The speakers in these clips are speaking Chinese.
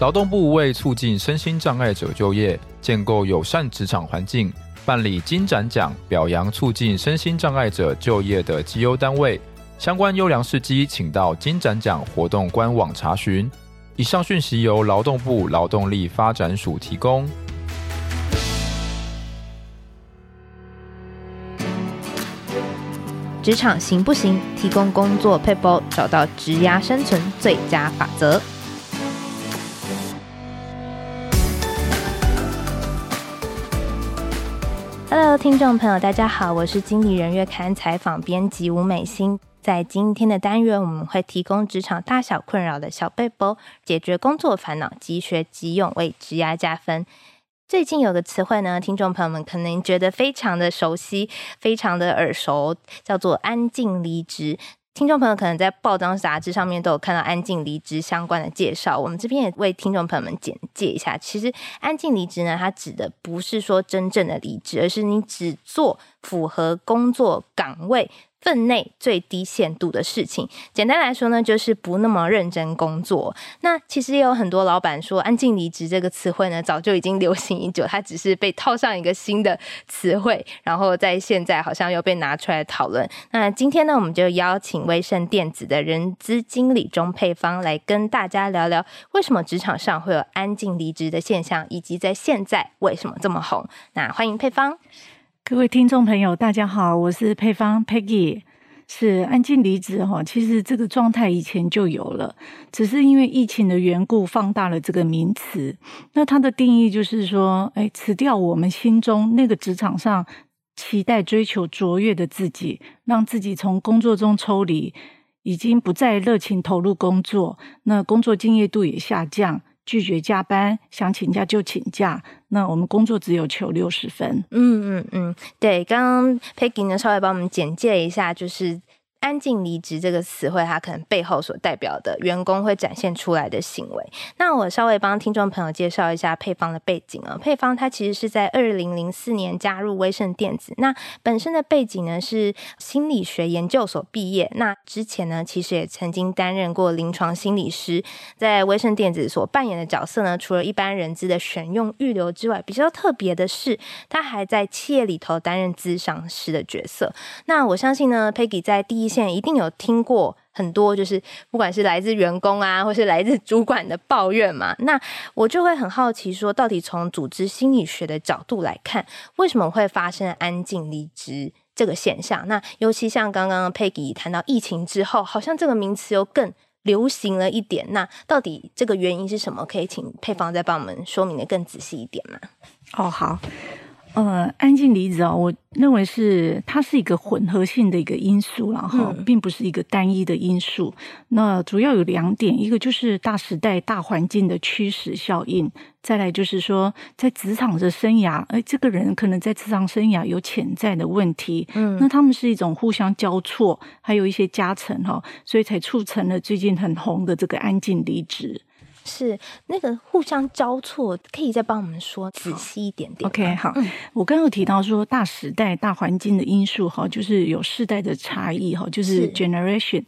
劳动部为促进身心障碍者就业，建构友善职场环境，办理金展奖，表扬促进身心障碍者就业的绩优单位。相关优良事迹，请到金展奖活动官网查询。以上讯息由劳动部劳动力发展署提供。职场行不行？提供工作撇步，找到职涯生存最佳法则。Hello，听众朋友，大家好，我是经理人月刊采访编辑吴美欣。在今天的单元，我们会提供职场大小困扰的小背包，解决工作烦恼，即学即用，为职涯加分。最近有个词汇呢，听众朋友们可能觉得非常的熟悉，非常的耳熟，叫做“安静离职”。听众朋友可能在报章杂志上面都有看到安静离职相关的介绍，我们这边也为听众朋友们简介一下。其实安静离职呢，它指的不是说真正的离职，而是你只做符合工作岗位分内最低限度的事情，简单来说呢，就是不那么认真工作。那其实也有很多老板说“安静离职”这个词汇呢，早就已经流行已久，它只是被套上一个新的词汇，然后在现在好像又被拿出来讨论。那今天呢，我们就邀请威盛电子的人资经理钟佩芳来跟大家聊聊，为什么职场上会有安静离职的现象，以及在现在为什么这么红。那欢迎佩芳。各位听众朋友，大家好，我是配方 Peggy，是安静离职哈。其实这个状态以前就有了，只是因为疫情的缘故放大了这个名词。那它的定义就是说，哎，辞掉我们心中那个职场上期待追求卓越的自己，让自己从工作中抽离，已经不再热情投入工作，那工作敬业度也下降。拒绝加班，想请假就请假。那我们工作只有求六十分。嗯嗯嗯，对。刚刚 Peggy 呢，稍微帮我们简介一下，就是。安静离职这个词汇，它可能背后所代表的员工会展现出来的行为。那我稍微帮听众朋友介绍一下配方的背景啊。配方它其实是在二零零四年加入威盛电子，那本身的背景呢是心理学研究所毕业。那之前呢，其实也曾经担任过临床心理师。在威盛电子所扮演的角色呢，除了一般人资的选用预留之外，比较特别的是，他还在企业里头担任咨商师的角色。那我相信呢，Peggy 在第一。现一定有听过很多，就是不管是来自员工啊，或是来自主管的抱怨嘛。那我就会很好奇，说到底从组织心理学的角度来看，为什么会发生安静离职这个现象？那尤其像刚刚 Peggy 谈到疫情之后，好像这个名词又更流行了一点。那到底这个原因是什么？可以请佩芳再帮我们说明的更仔细一点吗？哦，好。呃，安静离职啊，我认为是它是一个混合性的一个因素，然后并不是一个单一的因素。那主要有两点，一个就是大时代、大环境的驱使效应，再来就是说在职场的生涯，哎，这个人可能在职场生涯有潜在的问题，嗯，那他们是一种互相交错，还有一些加成哈，所以才促成了最近很红的这个安静离职。是那个互相交错，可以再帮我们说仔细一点点。OK，好，嗯、我刚刚有提到说大时代、大环境的因素，哈，就是有世代的差异，哈，就是 generation。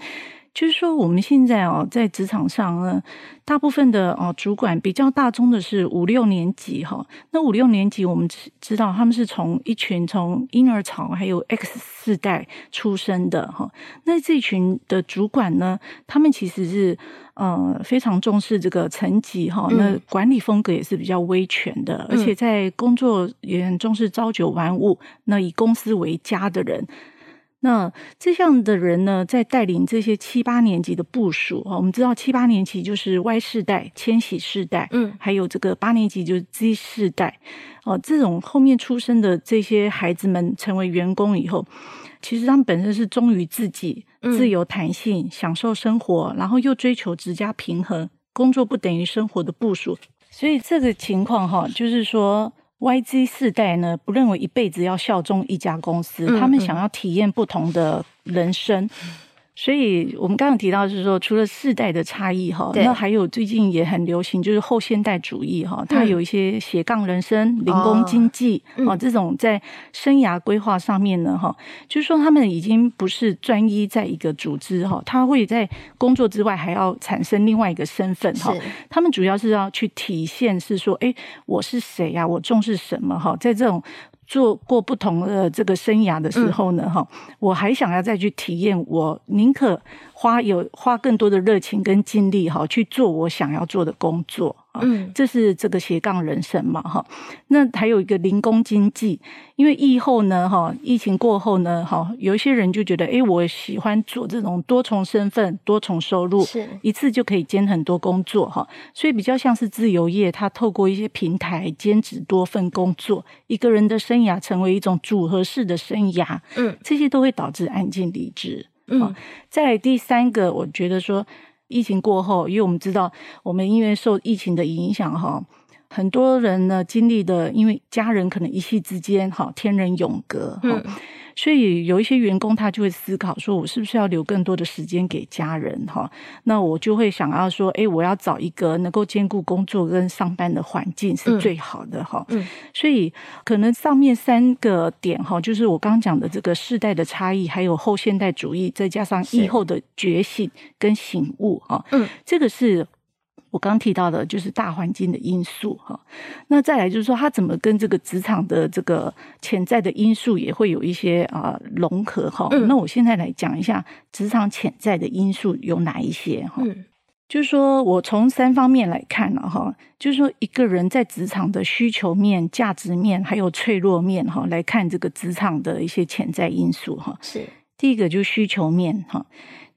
就是说，我们现在哦，在职场上呢，大部分的哦主管比较大宗的是五六年级哈。那五六年级，我们知道他们是从一群从婴儿潮还有 X 世代出生的哈。那这群的主管呢，他们其实是呃非常重视这个层级哈。那管理风格也是比较威权的，而且在工作也很重视朝九晚五，那以公司为家的人。那这样的人呢，在带领这些七八年级的部署啊，我们知道七八年级就是 Y 世代、千禧世代，嗯，还有这个八年级就是 Z 世代，哦，这种后面出生的这些孩子们成为员工以后，其实他们本身是忠于自己、自由弹性、享受生活，然后又追求职家平衡，工作不等于生活的部署，所以这个情况哈，就是说。YZ 世代呢，不认为一辈子要效忠一家公司，嗯嗯，他们想要体验不同的人生，所以我们刚刚提到是说，除了世代的差异哈，那还有最近也很流行，就是后现代主义哈，它有一些斜杠人生、零工经济啊，这种在生涯规划上面呢哈，就是说他们已经不是专一在一个组织哈，他会在工作之外还要产生另外一个身份哈，他们主要是要去体现是说，哎，我是谁呀？我重视什么哈？在这种。做过不同的这个生涯的时候呢，哈、嗯，我还想要再去体验，我宁可花有花更多的热情跟精力，哈，去做我想要做的工作。嗯，这是这个斜杠人生嘛，哈。那还有一个零工经济，因为疫后呢，哈，疫情过后呢，哈，有一些人就觉得，哎，我喜欢做这种多重身份、多重收入，是一次就可以兼很多工作，哈。所以比较像是自由业，他透过一些平台兼职多份工作，一个人的生涯成为一种组合式的生涯，嗯，这些都会导致安静离职。嗯，再来第三个，我觉得说。疫情过后，因为我们知道，我们因为受疫情的影响，哈，很多人呢经历的，因为家人可能一夕之间，哈，天人永隔，哈。所以有一些员工他就会思考说，我是不是要留更多的时间给家人哈？那我就会想要说，哎，我要找一个能够兼顾工作跟上班的环境是最好的哈。嗯，所以可能上面三个点哈，就是我刚刚讲的这个世代的差异，还有后现代主义，再加上疫后的觉醒跟醒悟哈。嗯，这个是。我刚提到的就是大环境的因素哈，那再来就是说，它怎么跟这个职场的这个潜在的因素也会有一些啊融合哈。那我现在来讲一下职场潜在的因素有哪一些哈。嗯，就是说我从三方面来看了哈，就是说一个人在职场的需求面、价值面还有脆弱面哈来看这个职场的一些潜在因素哈。是第一个就是需求面哈。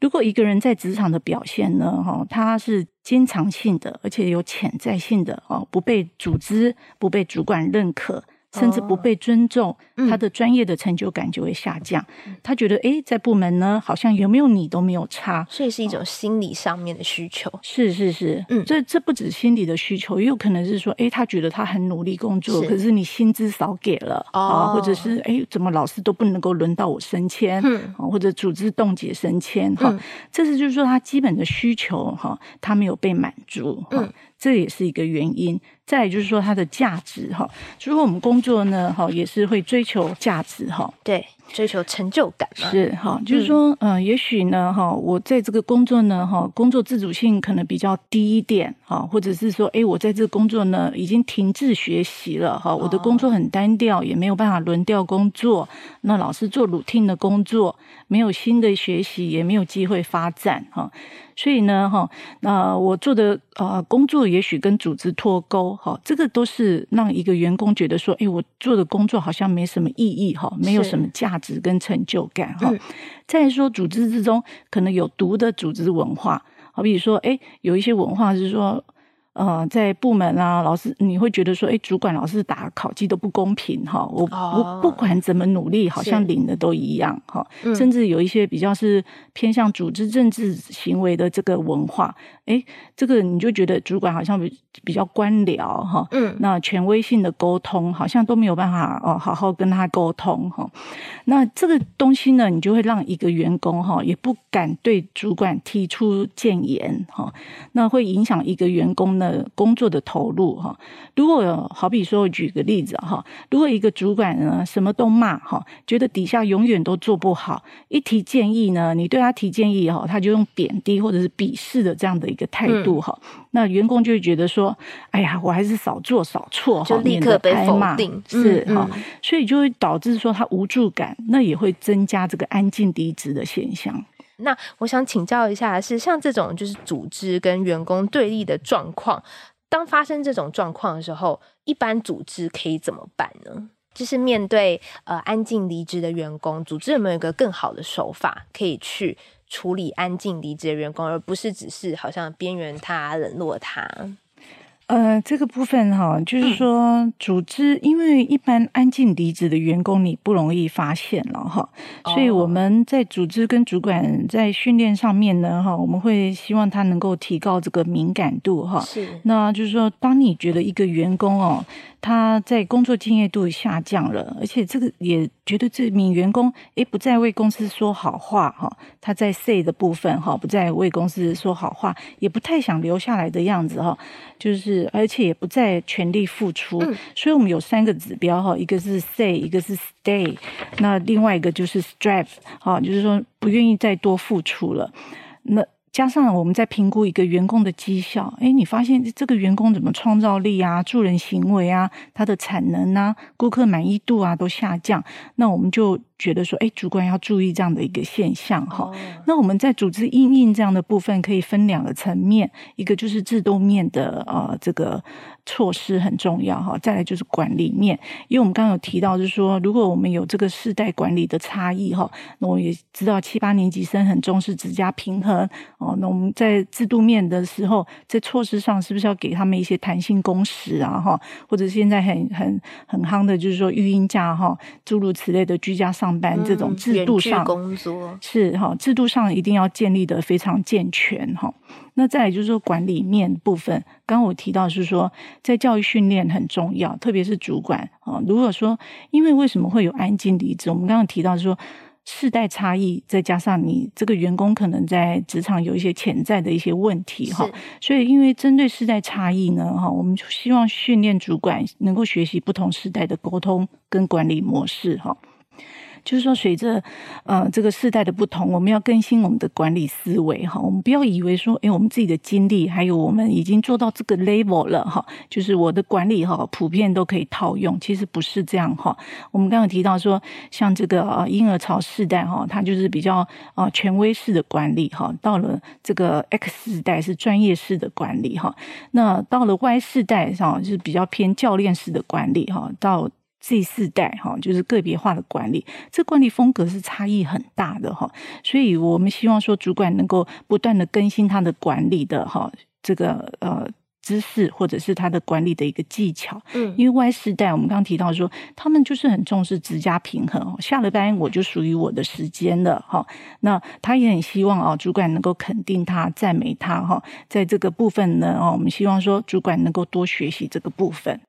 如果一个人在职场的表现呢，哈，他是经常性的，而且有潜在性的哦，不被组织、不被主管认可。甚至不被尊重，他的专业的成就感就会下降。嗯、他觉得，哎，在部门呢，好像有没有你都没有差，所以是一种心理上面的需求。是是是，嗯，这这不止心理的需求，也有可能是说，哎，他觉得他很努力工作，是。可是你薪资少给了啊，哦、或者是哎，怎么老是都不能够轮到我升迁，嗯，或者组织冻结升迁，哈、嗯，这是就是说他基本的需求哈，他没有被满足，嗯。这也是一个原因。再就是说，它的价值哈，如果我们工作呢，哈，也是会追求价值哈，对，追求成就感是哈，就是说，嗯，也许呢，哈，我在这个工作呢，哈，工作自主性可能比较低一点，哈，或者是说，哎，我在这个工作呢，已经停滞学习了，哈，我的工作很单调，也没有办法轮调工作，那老是做 routine 的工作，没有新的学习，也没有机会发展，哈。所以呢，哈，那我做的呃工作也许跟组织脱钩，哈，这个都是让一个员工觉得说，哎，我做的工作好像没什么意义，哈，没有什么价值跟成就感，哈。再说组织之中可能有毒的组织文化，好比如说，哎，有一些文化是说。呃，在部门啊，老师你会觉得说，哎，主管老是打考绩都不公平哈。我、哦、我不管怎么努力，好像领的都一样哈。是甚至有一些比较是偏向组织政治行为的这个文化，哎，这个你就觉得主管好像比比较官僚哈。嗯，那权威性的沟通好像都没有办法哦，好好跟他沟通哈。那这个东西呢，你就会让一个员工哈也不敢对主管提出谏言哈。那会影响一个员工呢。呃，工作的投入哈，如果好比说，我举个例子哈，如果一个主管呢什么都骂哈，觉得底下永远都做不好，一提建议呢，你对他提建议哈，他就用贬低或者是鄙视的这样的一个态度哈，嗯、那员工就会觉得说，哎呀，我还是少做少错，哈立刻被否定，是哈，嗯嗯、所以就会导致说他无助感，那也会增加这个安静离职的现象。那我想请教一下，是像这种就是组织跟员工对立的状况，当发生这种状况的时候，一般组织可以怎么办呢？就是面对呃安静离职的员工，组织有没有一个更好的手法可以去处理安静离职的员工，而不是只是好像边缘他、冷落他？呃，这个部分哈，就是说组织，因为一般安静离职的员工你不容易发现了哈，所以我们在组织跟主管在训练上面呢哈，我们会希望他能够提高这个敏感度哈。是，那就是说，当你觉得一个员工哦，他在工作敬业度下降了，而且这个也觉得这名员工诶不再为公司说好话哈，他在 say 的部分哈，不再为公司说好话，也不太想留下来的样子哈，就是而且也不再全力付出，嗯、所以我们有三个指标哈，一个是 say，一个是 stay，那另外一个就是 strive 哈，就是说不愿意再多付出了，那。加上我们在评估一个员工的绩效，诶，你发现这个员工怎么创造力啊、助人行为啊、他的产能啊、顾客满意度啊都下降，那我们就。觉得说，哎，主管要注意这样的一个现象哈。Oh. 那我们在组织应应这样的部分，可以分两个层面，一个就是制度面的呃这个措施很重要哈，再来就是管理面。因为我们刚刚有提到，就是说，如果我们有这个世代管理的差异哈，那我也知道七八年级生很重视职家平衡哦。那我们在制度面的时候，在措施上是不是要给他们一些弹性工时啊哈，或者现在很很很夯的，就是说育婴假哈，诸如此类的居家上。班这种制度上工作是哈，制度上一定要建立的非常健全哈。那再来就是说管理面部分，刚刚我提到是说在教育训练很重要，特别是主管啊。如果说因为为什么会有安静离职，我们刚刚提到是说世代差异，再加上你这个员工可能在职场有一些潜在的一些问题哈，所以因为针对世代差异呢哈，我们希望训练主管能够学习不同世代的沟通跟管理模式哈。就是说，随着呃这个世代的不同，我们要更新我们的管理思维哈。我们不要以为说，哎，我们自己的经历还有我们已经做到这个 level 了哈，就是我的管理哈，普遍都可以套用。其实不是这样哈。我们刚刚提到说，像这个呃婴儿潮世代哈，它就是比较呃权威式的管理哈。到了这个 X 世代是专业式的管理哈。那到了 Y 世代哈，就是比较偏教练式的管理哈。到 Z 四代哈，就是个别化的管理，这管理风格是差异很大的哈，所以我们希望说主管能够不断的更新他的管理的哈这个呃知识或者是他的管理的一个技巧，嗯，因为 Y 世代我们刚刚提到说他们就是很重视职家平衡，下了班我就属于我的时间了哈，那他也很希望啊主管能够肯定他赞美他哈，在这个部分呢哦，我们希望说主管能够多学习这个部分。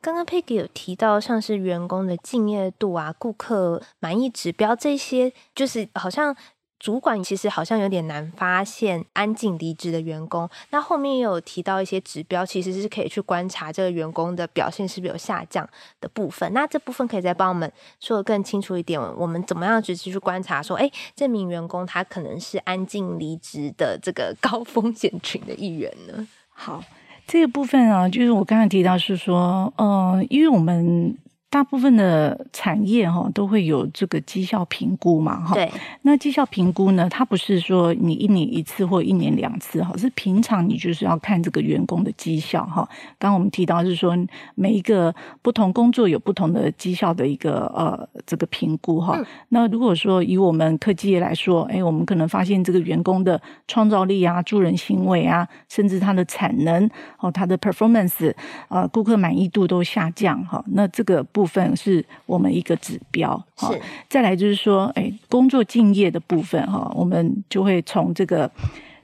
刚刚佩奇有提到，像是员工的敬业度啊、顾客满意指标这些，就是好像主管其实好像有点难发现安静离职的员工。那后面也有提到一些指标，其实是可以去观察这个员工的表现是不是有下降的部分。那这部分可以再帮我们说得更清楚一点，我们怎么样直接去观察说，哎，这名员工他可能是安静离职的这个高风险群的一员呢？好。这个部分啊，就是我刚才提到是说，嗯，因为我们。大部分的产业哈都会有这个绩效评估嘛哈，对。那绩效评估呢，它不是说你一年一次或一年两次哈，是平常你就是要看这个员工的绩效哈。刚刚我们提到是说，每一个不同工作有不同的绩效的一个呃这个评估哈。那如果说以我们科技业来说，哎，我们可能发现这个员工的创造力啊、助人行为啊，甚至他的产能哦、他的 performance 呃、顾客满意度都下降哈。那这个。部分是我们一个指标，是。再来就是说，哎，工作敬业的部分哈，我们就会从这个。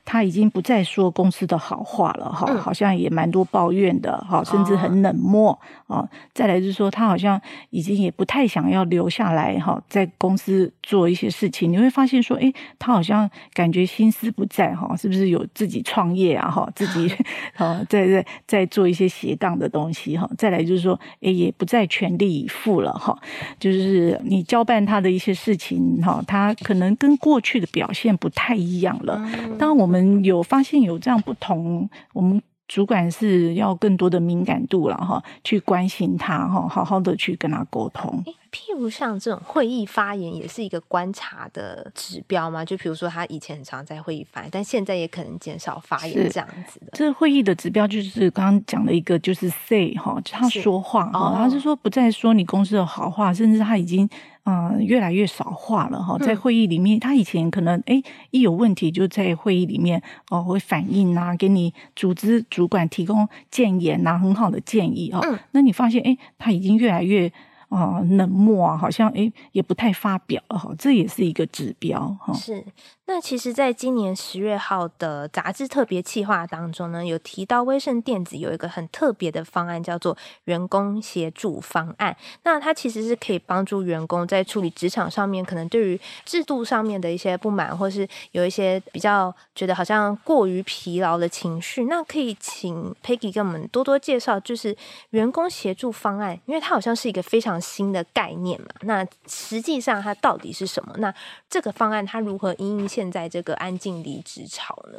他已经不再说公司的好话了哈，好像也蛮多抱怨的哈，甚至很冷漠啊。再来就是说，他好像已经也不太想要留下来哈，在公司做一些事情。你会发现说，哎，他好像感觉心思不在哈，是不是有自己创业啊哈，自己啊 在在在做一些斜杠的东西哈。再来就是说，哎，也不再全力以赴了哈，就是你交办他的一些事情哈，他可能跟过去的表现不太一样了。当我们我我们有发现有这样不同，我们主管是要更多的敏感度了哈，去关心他哈，好好的去跟他沟通。譬如像这种会议发言，也是一个观察的指标吗？就比如说他以前很常在会议发言，但现在也可能减少发言这样子的。这会议的指标就是刚刚讲的一个，就是 say 哈，他说话哈，他是说不再说你公司的好话，甚至他已经嗯、呃、越来越少话了哈。在会议里面，他以前可能哎一有问题就在会议里面哦会反映啊，给你组织主管提供建言呐，很好的建议哈。那你发现哎他已经越来越。啊、冷漠啊，好像诶也不太发表哈，这也是一个指标哈。是。那其实，在今年十月号的杂志特别企划当中呢，有提到威盛电子有一个很特别的方案，叫做员工协助方案。那它其实是可以帮助员工在处理职场上面可能对于制度上面的一些不满，或是有一些比较觉得好像过于疲劳的情绪。那可以请 Peggy 跟我们多多介绍，就是员工协助方案，因为它好像是一个非常新的概念嘛。那实际上它到底是什么？那这个方案它如何因应现在这个安静离职潮呢？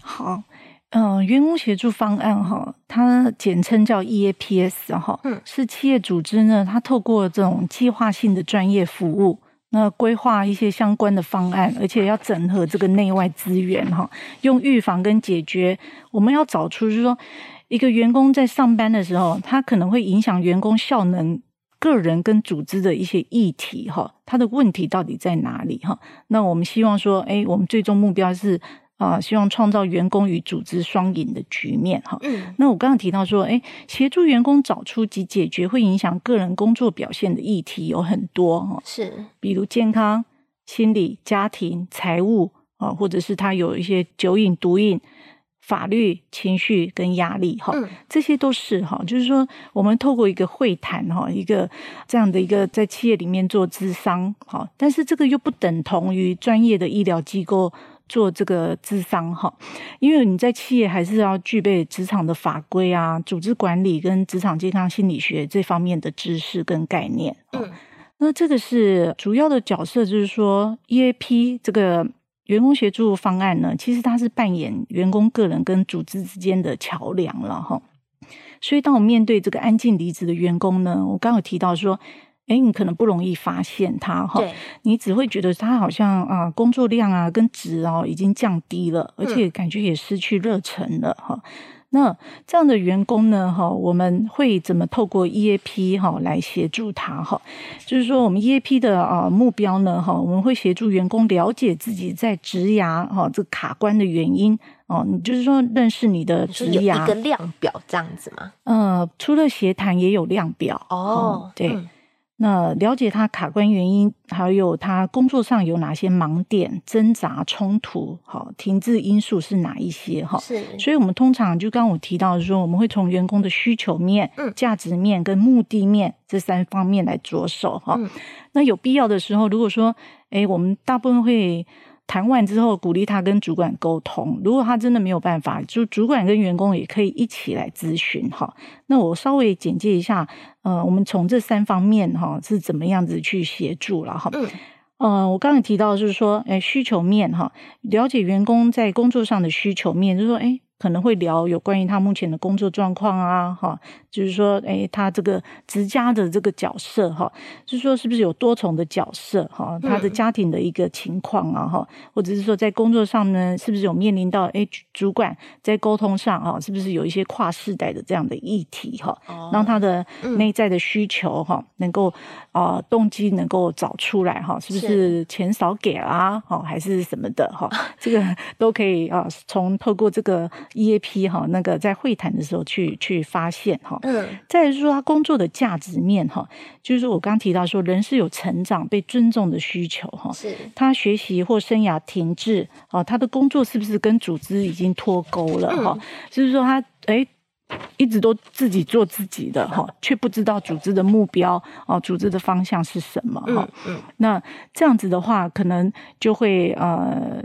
好，嗯、呃，员工协助方案哈，它简称叫 EAPS 哈，嗯，是企业组织呢，它透过这种计划性的专业服务，那规划一些相关的方案，而且要整合这个内外资源哈，用预防跟解决，我们要找出就是说，一个员工在上班的时候，他可能会影响员工效能。个人跟组织的一些议题，哈，他的问题到底在哪里？哈，那我们希望说，哎，我们最终目标是啊，希望创造员工与组织双赢的局面，哈。嗯。那我刚刚提到说，哎，协助员工找出及解决会影响个人工作表现的议题有很多，哈，是，比如健康、心理、家庭、财务啊，或者是他有一些酒瘾、毒瘾。法律、情绪跟压力，哈，这些都是哈，就是说，我们透过一个会谈，哈，一个这样的一个在企业里面做咨商，哈，但是这个又不等同于专业的医疗机构做这个咨商，哈，因为你在企业还是要具备职场的法规啊、组织管理跟职场健康心理学这方面的知识跟概念，嗯，那这个是主要的角色，就是说 EAP 这个。员工协助方案呢，其实它是扮演员工个人跟组织之间的桥梁了哈。所以，当我面对这个安静离职的员工呢，我刚刚有提到说，哎，你可能不容易发现他哈，你只会觉得他好像啊工作量啊跟值哦已经降低了，而且感觉也失去热忱了哈。那这样的员工呢？哈，我们会怎么透过 EAP 哈来协助他？哈，就是说我们 EAP 的啊目标呢？哈，我们会协助员工了解自己在职涯哈这个卡关的原因哦。你就是说认识你的职涯，一个量表这样子吗？呃，除了协谈也有量表哦。对。嗯那了解他卡关原因，还有他工作上有哪些盲点、挣扎、冲突，好，停滞因素是哪一些？哈，是。所以，我们通常就刚刚我提到说，我们会从员工的需求面、嗯、价值面跟目的面这三方面来着手，哈、嗯。那有必要的时候，如果说，哎，我们大部分会。谈完之后，鼓励他跟主管沟通。如果他真的没有办法，就主管跟员工也可以一起来咨询哈。那我稍微简介一下，呃，我们从这三方面哈是怎么样子去协助了哈。嗯。呃，我刚才提到就是说，哎，需求面哈，了解员工在工作上的需求面，就是说，哎。可能会聊有关于他目前的工作状况啊，哈，就是说，诶，他这个职家的这个角色，哈，就是说，是不是有多重的角色，哈，他的家庭的一个情况啊，哈，或者是说在工作上呢，是不是有面临到，诶，主管在沟通上，哈，是不是有一些跨世代的这样的议题，哈，让他的内在的需求，哈，能够啊动机能够找出来，哈，是不是。钱少给啊，哈，还是什么的，哈，这个都可以啊，从透过这个。EAP 哈，那个在会谈的时候去去发现哈，嗯，再来说他工作的价值面哈，就是说我刚刚提到说人是有成长被尊重的需求哈，是他学习或生涯停滞哦，他的工作是不是跟组织已经脱钩了哈？就是说他哎一直都自己做自己的哈，却不知道组织的目标哦，组织的方向是什么哈？嗯，那这样子的话，可能就会呃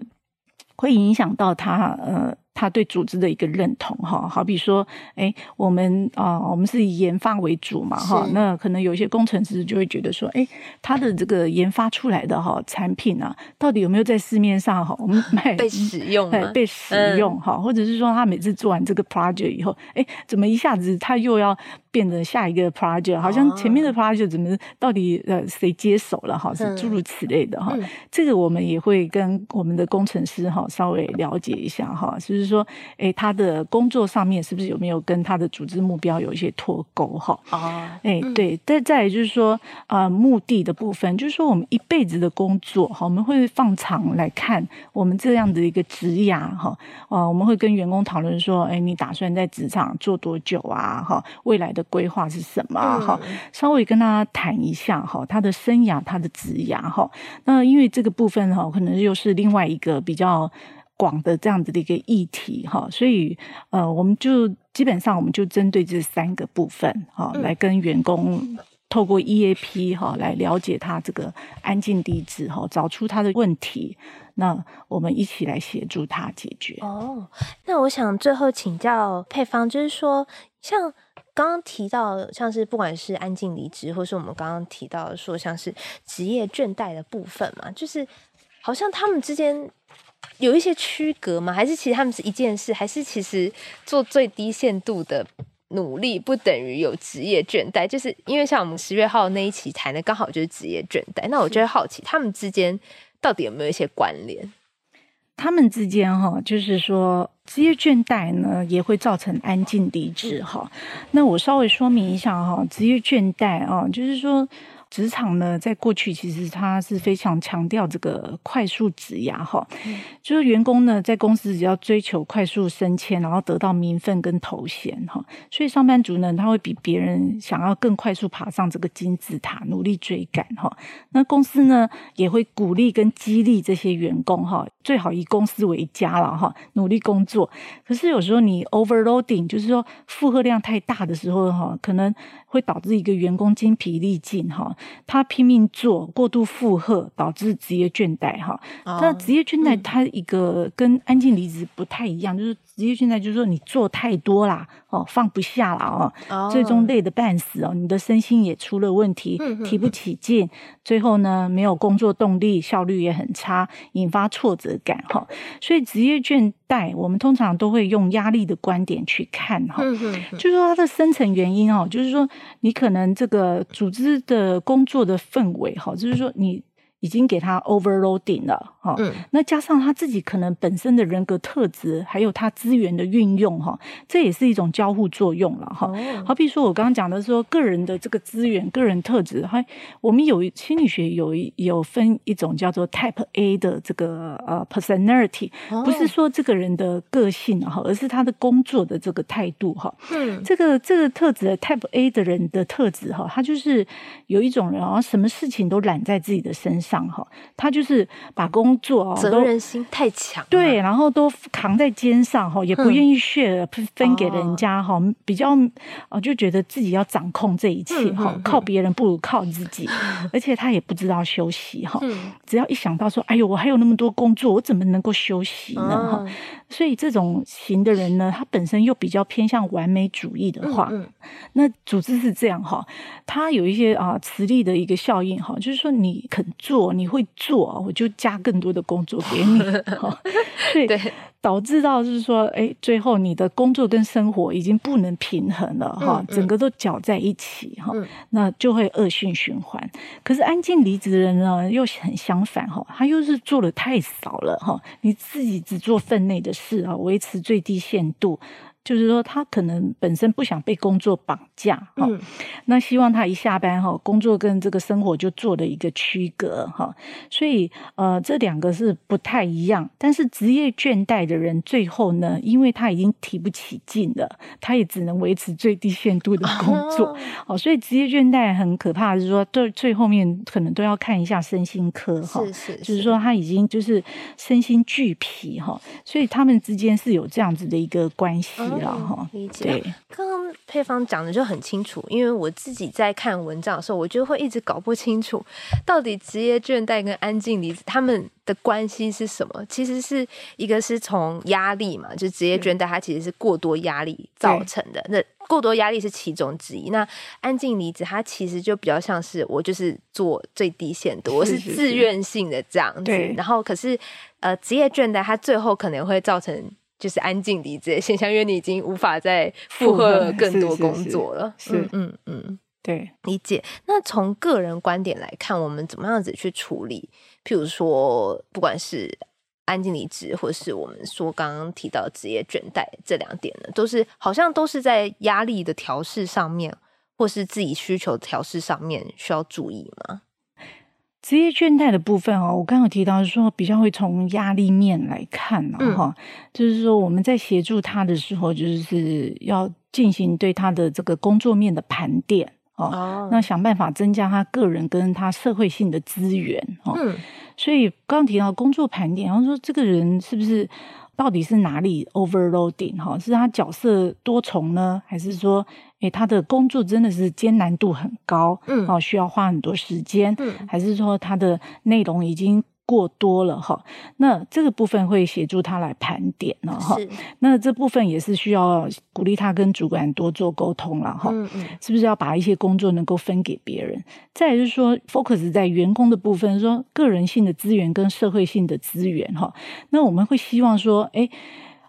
会影响到他呃。他对组织的一个认同，哈，好比说，哎，我们啊，我们是以研发为主嘛，哈，那可能有一些工程师就会觉得说，哎，他的这个研发出来的哈产品啊，到底有没有在市面上哈，我们卖 被使用，被使用哈，或者是说他每次做完这个 project 以后，哎，怎么一下子他又要变成下一个 project，好像前面的 project 怎么到底呃谁接手了哈，是诸如此类的哈，这个我们也会跟我们的工程师哈稍微了解一下哈，是。就是说，哎，他的工作上面是不是有没有跟他的组织目标有一些脱钩？哈，哦，哎，对。但再来就是说，啊、呃，目的的部分，就是说我们一辈子的工作，哈，我们会放长来看我们这样的一个职涯，哈，啊，我们会跟员工讨论说，哎，你打算在职场做多久啊？哈，未来的规划是什么？哈、嗯，稍微跟他谈一下，哈，他的生涯，他的职涯，哈。那因为这个部分，哈，可能又是另外一个比较。广的这样子的一个议题哈，所以呃，我们就基本上我们就针对这三个部分哈，来跟员工透过 EAP 哈来了解他这个安静离职哈，找出他的问题，那我们一起来协助他解决。哦，那我想最后请教配方，就是说，像刚刚提到，像是不管是安静离职，或是我们刚刚提到说像是职业倦怠的部分嘛，就是好像他们之间。有一些区隔吗？还是其实他们是一件事？还是其实做最低限度的努力不等于有职业倦怠？就是因为像我们十月号那一期谈的，刚好就是职业倦怠。那我就会好奇，他们之间到底有没有一些关联？他们之间哈，就是说职业倦怠呢，也会造成安静离职哈。那我稍微说明一下哈，职业倦怠啊，就是说。职场呢，在过去其实它是非常强调这个快速职涯哈，就是员工呢在公司只要追求快速升迁，然后得到名分跟头衔哈，所以上班族呢他会比别人想要更快速爬上这个金字塔，努力追赶哈。那公司呢也会鼓励跟激励这些员工哈，最好以公司为家了哈，努力工作。可是有时候你 overloading，就是说负荷量太大的时候哈，可能会导致一个员工精疲力尽哈。他拼命做，过度负荷导致职业倦怠哈。那职业倦怠，它一个跟安静离职不太一样，就是职业倦怠就是说你做太多啦，哦，放不下了哦，最终累得半死哦，你的身心也出了问题，提不起劲，最后呢没有工作动力，效率也很差，引发挫折感哈。所以职业倦怠，我们通常都会用压力的观点去看哈，就是说它的深层原因哦，就是说你可能这个组织的。工作的氛围，哈，就是说你。已经给他 overloading 了，哈、嗯，那加上他自己可能本身的人格特质，还有他资源的运用，哈，这也是一种交互作用了，哈、哦。好比说我刚刚讲的说，个人的这个资源、个人特质，还我们有心理学有有分一种叫做 Type A 的这个呃 personality，不是说这个人的个性哈，而是他的工作的这个态度哈。嗯，这个这个特质 Type A 的人的特质哈，他就是有一种人啊，什么事情都揽在自己的身上。上哈，他就是把工作责任心太强，对，然后都扛在肩上哈，也不愿意 share 分给人家哈，比较啊就觉得自己要掌控这一切哈，靠别人不如靠自己，而且他也不知道休息哈，只要一想到说，哎呦，我还有那么多工作，我怎么能够休息呢哈？所以这种型的人呢，他本身又比较偏向完美主义的话，那组织是这样哈，他有一些啊磁力的一个效应哈，就是说你肯做。你会做，我就加更多的工作给你，哈，对，导致到就是说，哎，最后你的工作跟生活已经不能平衡了哈，整个都搅在一起哈，那就会恶性循环。可是安静离职的人呢，又很相反哈，他又是做的太少了哈，你自己只做分内的事啊，维持最低限度。就是说，他可能本身不想被工作绑架哈，嗯、那希望他一下班哈，工作跟这个生活就做了一个区隔哈，所以呃，这两个是不太一样。但是职业倦怠的人，最后呢，因为他已经提不起劲了，他也只能维持最低限度的工作，哦，所以职业倦怠很可怕是说，最最后面可能都要看一下身心科哈，是是，是，就是说他已经就是身心俱疲哈，所以他们之间是有这样子的一个关系。嗯、理解。对，刚刚配方讲的就很清楚，因为我自己在看文章的时候，我就会一直搞不清楚，到底职业倦怠跟安静离子他们的关系是什么？其实是一个是从压力嘛，就职业倦怠它其实是过多压力造成的，那过多压力是其中之一。那安静离子它其实就比较像是我就是做最低限度，我是自愿性的这样子。对然后可是呃，职业倦怠它最后可能会造成。就是安静离职的现象，因为你已经无法再负荷更多工作了。是，嗯嗯，对，理解。那从个人观点来看，我们怎么样子去处理？譬如说，不管是安静离职，或是我们说刚刚提到职业倦怠这两点呢，都是好像都是在压力的调试上面，或是自己需求调试上面需要注意吗？职业倦怠的部分哦，我刚刚有提到说比较会从压力面来看哈、嗯，就是说我们在协助他的时候，就是要进行对他的这个工作面的盘点哦，那想办法增加他个人跟他社会性的资源哦。嗯，所以刚刚提到工作盘点，然后说这个人是不是？到底是哪里 overloading 哈？是他角色多重呢，还是说，诶，他的工作真的是艰难度很高，嗯，哦，需要花很多时间，嗯，还是说他的内容已经过多了哈，那这个部分会协助他来盘点了哈。那这部分也是需要鼓励他跟主管多做沟通了哈。嗯嗯，是不是要把一些工作能够分给别人？再来就是说，focus 在员工的部分，说个人性的资源跟社会性的资源哈。那我们会希望说，哎。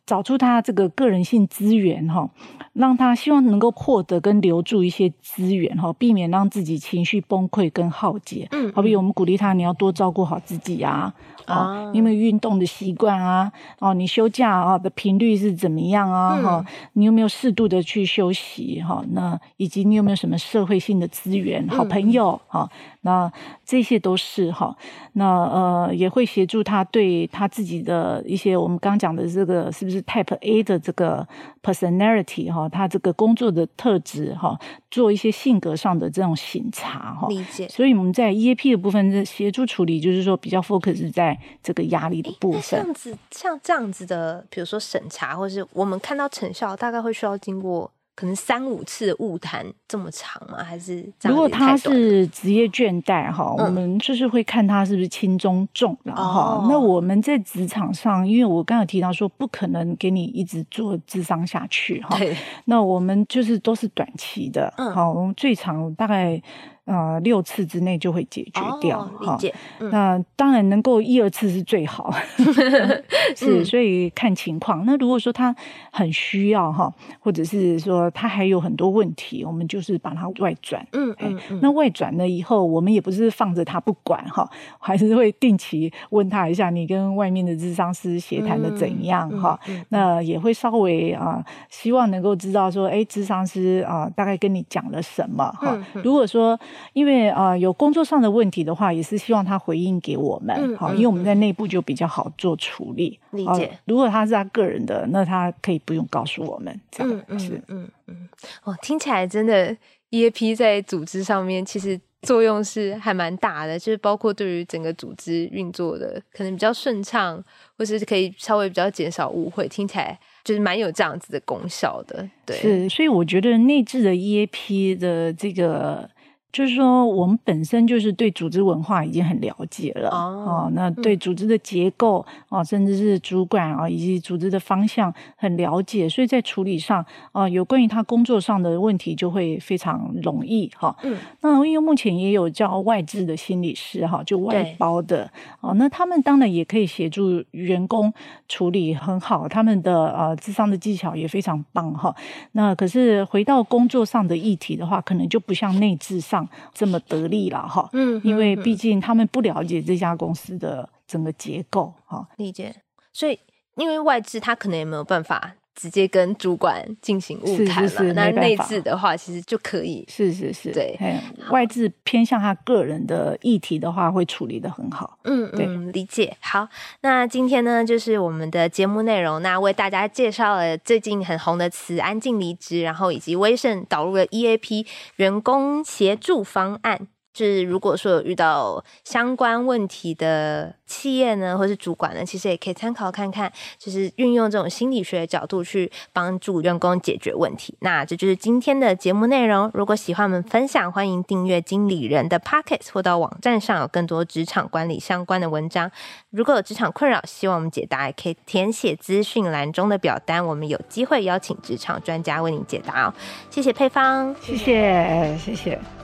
找出他这个个人性资源哈，让他希望能够获得跟留住一些资源哈，避免让自己情绪崩溃跟耗竭。嗯，好比我们鼓励他，你要多照顾好自己啊。啊，你有没有运动的习惯啊？哦，你休假啊的频率是怎么样啊？哈、嗯，你有没有适度的去休息？哈，那以及你有没有什么社会性的资源、好朋友？哈、嗯，那这些都是哈。那呃，也会协助他对他自己的一些我们刚讲的这个是不是 Type A 的这个 personality 哈，他这个工作的特质哈，做一些性格上的这种审查哈。理解。所以我们在 EAP 的部分的协助处理，就是说比较 focus 在。这个压力的部分，这样子像这样子的，比如说审查，或是我们看到成效，大概会需要经过可能三五次的误谈这么长吗？还是如果他是职业倦怠哈、嗯，我们就是会看他是不是轻中重了哈、哦。那我们在职场上，因为我刚有提到说不可能给你一直做智商下去哈，那我们就是都是短期的，好、嗯，我们最长大概。呃，六次之内就会解决掉，哈、那当然能够一二次是最好，是，所以看情况。那如果说他很需要哈，或者是说他还有很多问题，我们就是把他外转。嗯嗯，嗯。那外转了以后，我们也不是放着他不管哈，还是会定期问他一下，你跟外面的咨商师协谈的怎样哈。那也会稍微啊、呃，希望能够知道说，哎，咨商师啊、呃，大概跟你讲了什么哈。如果说因为啊、呃，有工作上的问题的话，也是希望他回应给我们，好、嗯，因为我们在内部就比较好做处理。理解。呃、如果他是他个人的，那他可以不用告诉我们，这样嗯是嗯嗯哦，听起来真的 EAP 在组织上面其实作用是还蛮大的，就是包括对于整个组织运作的可能比较顺畅，或是可以稍微比较减少误会，听起来就是蛮有这样子的功效的。对，是，所以我觉得内置的 EAP 的这个。就是说，我们本身就是对组织文化已经很了解了哦，哦，那对组织的结构啊、哦，甚至是主管啊，以及组织的方向很了解，所以在处理上啊，有关于他工作上的问题就会非常容易哈、哦。嗯，那因为目前也有叫外置的心理师哈，就外包的哦，那他们当然也可以协助员工处理很好，他们的呃智商的技巧也非常棒哈。那可是回到工作上的议题的话，可能就不像内置上。这么得力了哈，嗯，因为毕竟他们不了解这家公司的整个结构哈，理解。所以因为外资他可能也没有办法直接跟主管进行物谈了，那内置的话其实就可以，是是是，对，外置偏向他个人的议题的话，会处理的很好，嗯嗯，理解。好，那今天呢，就是我们的节目内容，那为大家介绍了最近很红的词“安静离职”，然后以及威盛导入了 EAP 员工协助方案。就是如果说有遇到相关问题的企业呢，或是主管呢，其实也可以参考看看，就是运用这种心理学的角度去帮助员工解决问题。那这就是今天的节目内容。如果喜欢我们分享，欢迎订阅经理人的 Pockets，或到网站上有更多职场管理相关的文章。如果有职场困扰，希望我们解答，也可以填写资讯栏中的表单，我们有机会邀请职场专家为您解答哦。谢谢佩芳，谢谢，谢谢。